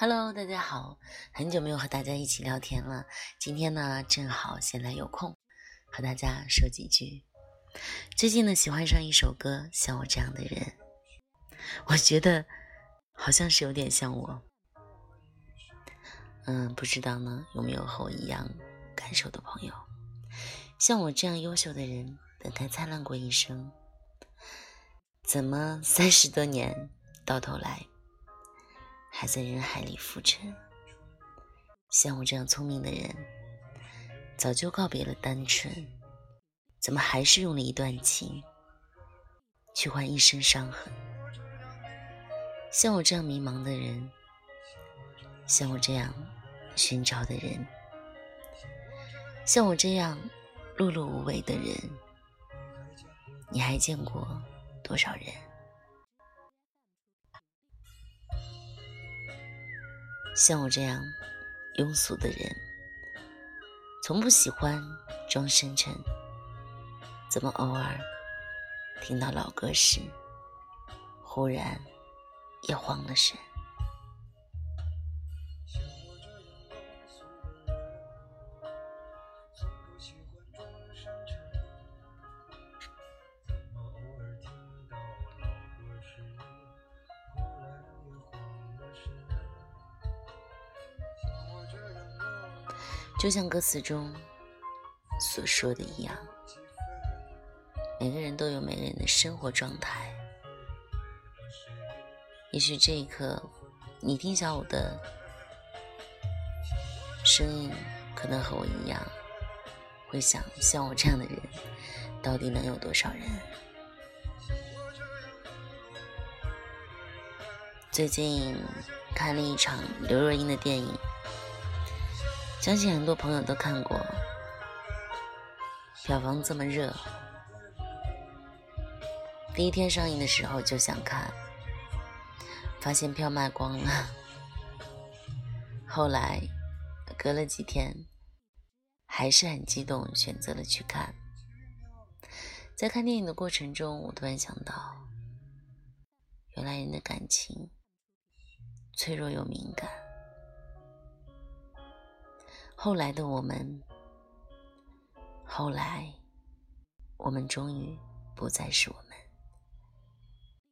Hello，大家好，很久没有和大家一起聊天了。今天呢，正好闲来有空，和大家说几句。最近呢，喜欢上一首歌，《像我这样的人》，我觉得好像是有点像我。嗯，不知道呢，有没有和我一样感受的朋友？像我这样优秀的人，等待灿烂过一生，怎么三十多年到头来？还在人海里浮沉，像我这样聪明的人，早就告别了单纯，怎么还是用了一段情去换一身伤痕？像我这样迷茫的人，像我这样寻找的人，像我这样碌碌无为的人，你还见过多少人？像我这样庸俗的人，从不喜欢装深沉，怎么偶尔听到老歌时，忽然也慌了神？就像歌词中所说的一样，每个人都有每个人的生活状态。也许这一刻，你听小五的声音，可能和我一样，会想：像我这样的人，到底能有多少人？最近看了一场刘若英的电影。相信很多朋友都看过，票房这么热，第一天上映的时候就想看，发现票卖光了。后来隔了几天，还是很激动，选择了去看。在看电影的过程中，我突然想到，原来人的感情脆弱又敏感。后来的我们，后来我们终于不再是我们。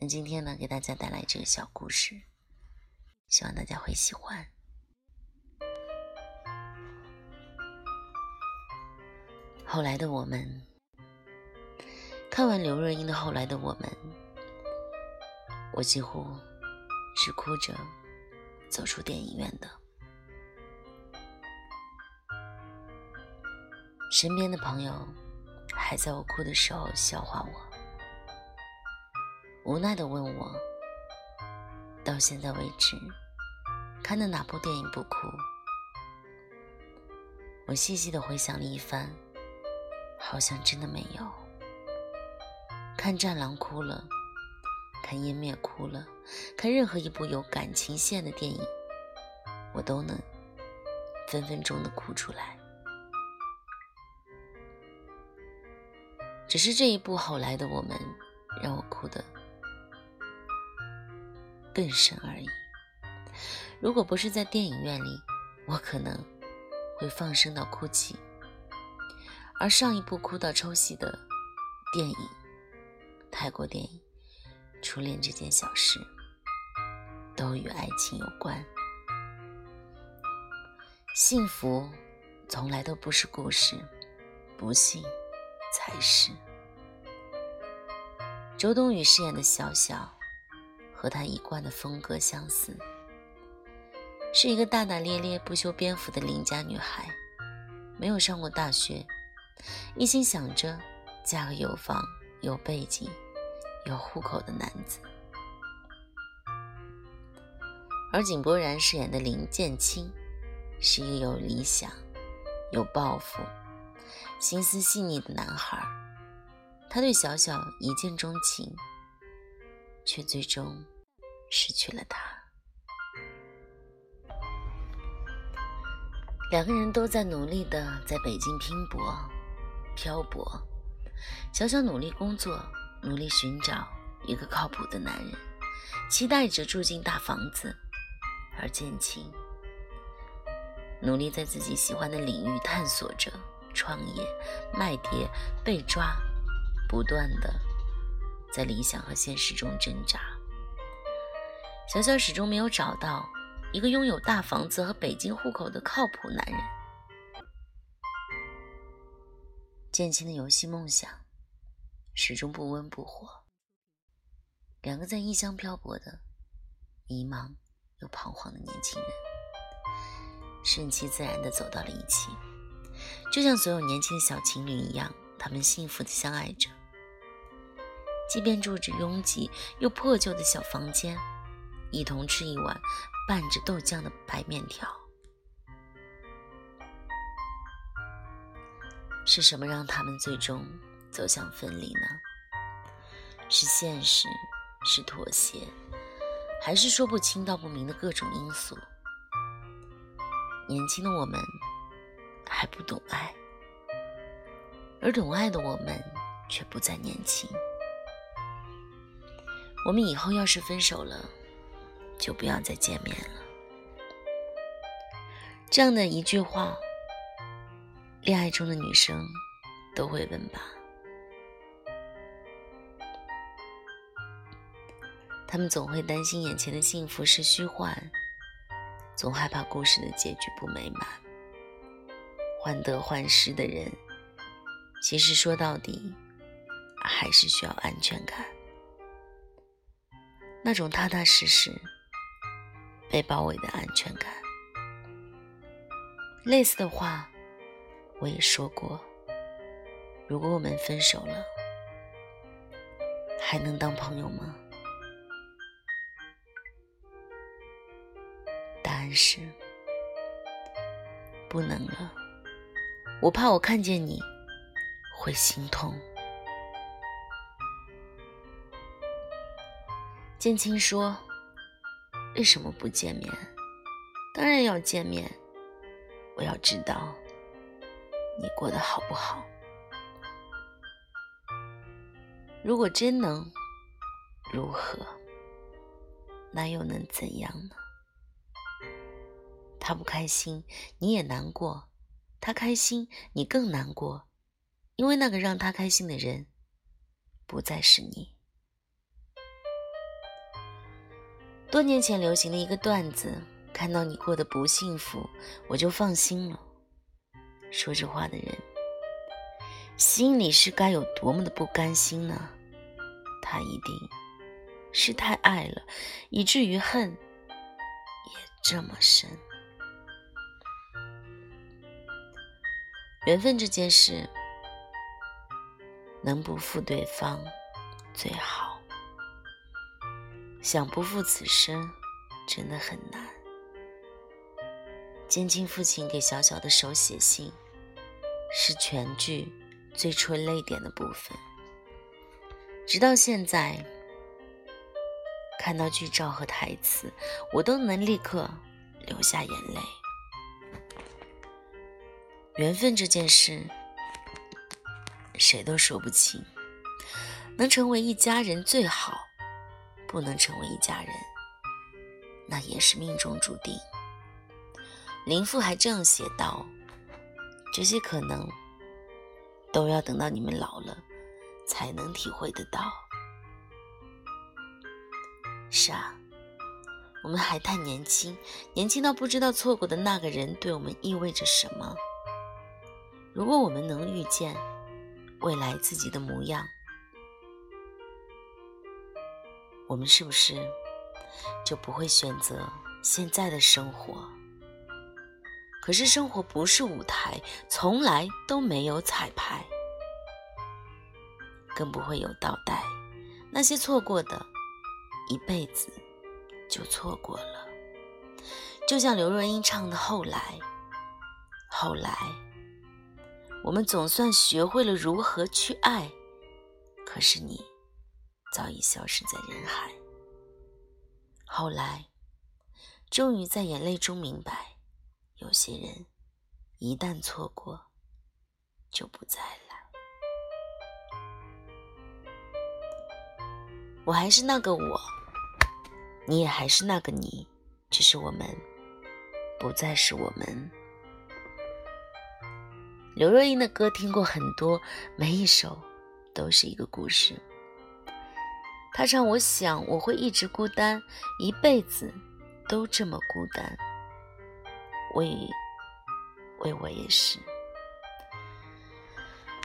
那今天呢，给大家带来这个小故事，希望大家会喜欢。后来的我们，看完刘若英的《后来的我们》，我几乎是哭着走出电影院的。身边的朋友还在我哭的时候笑话我，无奈的问我：“到现在为止，看的哪部电影不哭？”我细细的回想了一番，好像真的没有。看《战狼》哭了，看《湮灭》哭了，看任何一部有感情线的电影，我都能分分钟的哭出来。只是这一部后来的我们，让我哭得更深而已。如果不是在电影院里，我可能会放声到哭泣。而上一部哭到抽泣的电影，泰国电影《初恋这件小事》，都与爱情有关。幸福从来都不是故事，不幸。才是。周冬雨饰演的小小，和她一贯的风格相似，是一个大大咧咧、不修边幅的邻家女孩，没有上过大学，一心想着嫁个有房、有背景、有户口的男子。而井柏然饰演的林建清，是一个有理想、有抱负。心思细腻的男孩，他对小小一见钟情，却最终失去了她。两个人都在努力的在北京拼搏、漂泊。小小努力工作，努力寻找一个靠谱的男人，期待着住进大房子，而渐轻，努力在自己喜欢的领域探索着、创业、卖碟、被抓，不断的在理想和现实中挣扎。小小始终没有找到一个拥有大房子和北京户口的靠谱男人。渐轻的游戏梦想始终不温不火。两个在异乡漂泊的、迷茫又彷徨的年轻人，顺其自然的走到了一起，就像所有年轻的小情侣一样，他们幸福地相爱着。即便住着拥挤又破旧的小房间，一同吃一碗拌着豆浆的白面条。是什么让他们最终走向分离呢？是现实。是妥协，还是说不清道不明的各种因素？年轻的我们还不懂爱，而懂爱的我们却不再年轻。我们以后要是分手了，就不要再见面了。这样的一句话，恋爱中的女生都会问吧。他们总会担心眼前的幸福是虚幻，总害怕故事的结局不美满。患得患失的人，其实说到底，还是需要安全感，那种踏踏实实、被包围的安全感。类似的话，我也说过。如果我们分手了，还能当朋友吗？答案是不能了，我怕我看见你会心痛。建青说：“为什么不见面？当然要见面，我要知道你过得好不好。如果真能，如何？那又能怎样呢？”他不开心，你也难过；他开心，你更难过，因为那个让他开心的人，不再是你。多年前流行的一个段子：“看到你过得不幸福，我就放心了。”说这话的人，心里是该有多么的不甘心呢？他一定是太爱了，以至于恨也这么深。缘分这件事，能不负对方最好。想不负此生，真的很难。坚青父亲给小小的手写信，是全剧最戳泪点的部分。直到现在，看到剧照和台词，我都能立刻流下眼泪。缘分这件事，谁都说不清。能成为一家人最好，不能成为一家人，那也是命中注定。林父还这样写道：“这些可能，都要等到你们老了，才能体会得到。”是啊，我们还太年轻，年轻到不知道错过的那个人对我们意味着什么。如果我们能遇见未来自己的模样，我们是不是就不会选择现在的生活？可是生活不是舞台，从来都没有彩排，更不会有倒带。那些错过的，一辈子就错过了。就像刘若英唱的《后来》，后来。我们总算学会了如何去爱，可是你早已消失在人海。后来，终于在眼泪中明白，有些人一旦错过，就不再来。我还是那个我，你也还是那个你，只是我们不再是我们。刘若英的歌听过很多，每一首都是一个故事。她唱：“我想我会一直孤单，一辈子都这么孤单。”为为我也是。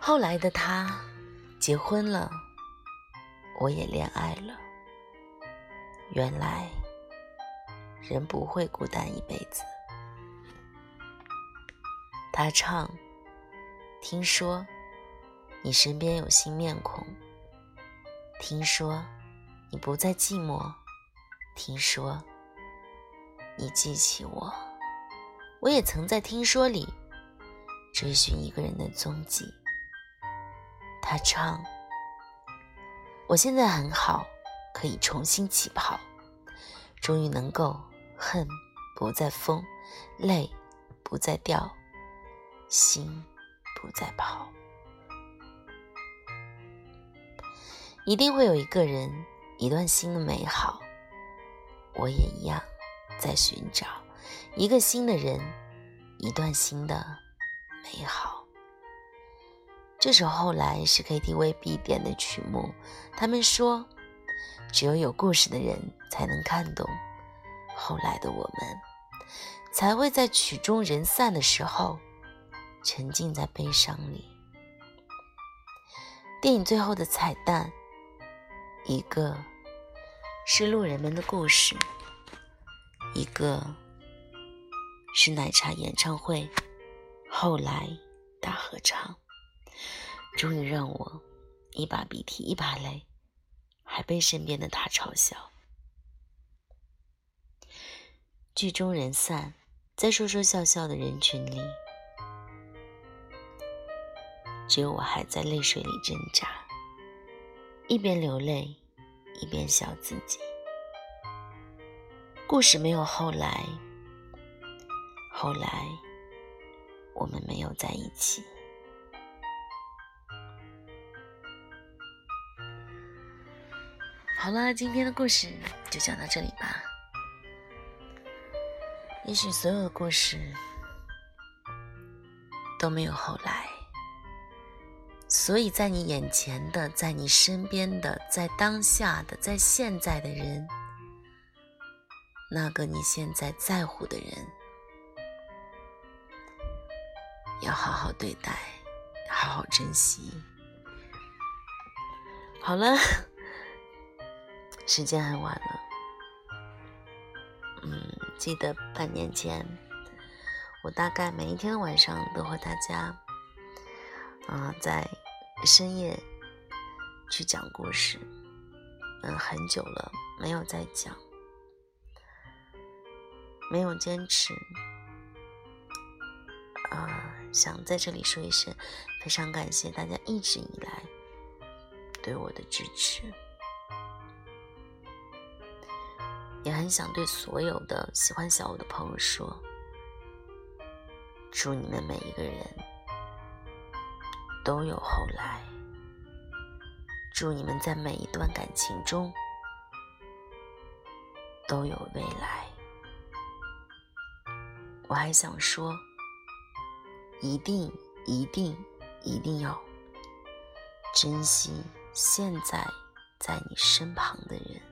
后来的他结婚了，我也恋爱了。原来人不会孤单一辈子。他唱。听说你身边有新面孔，听说你不再寂寞，听说你记起我，我也曾在听说里追寻一个人的踪迹。他唱：“我现在很好，可以重新起跑，终于能够恨不再疯，泪不再掉，心。”不再跑，一定会有一个人，一段新的美好。我也一样，在寻找一个新的人，一段新的美好。这首后来是 KTV 必点的曲目。他们说，只有有故事的人才能看懂。后来的我们，才会在曲终人散的时候。沉浸在悲伤里。电影最后的彩蛋，一个是路人们的故事，一个是奶茶演唱会后来大合唱，终于让我一把鼻涕一把泪，还被身边的他嘲笑。剧终人散，在说说笑笑的人群里。只有我还在泪水里挣扎，一边流泪，一边笑自己。故事没有后来，后来我们没有在一起。好了，今天的故事就讲到这里吧。也许所有的故事都没有后来。所以在你眼前的，在你身边的，在当下的，在现在的人，那个你现在在乎的人，要好好对待，好好珍惜。好了，时间很晚了，嗯，记得半年前，我大概每一天晚上都和大家。啊，在深夜去讲故事，嗯，很久了没有再讲，没有坚持，啊，想在这里说一声，非常感谢大家一直以来对我的支持，也很想对所有的喜欢小五的朋友说，祝你们每一个人。都有后来，祝你们在每一段感情中都有未来。我还想说，一定一定一定要珍惜现在在你身旁的人。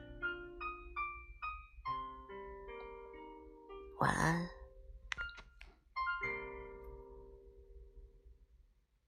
晚安。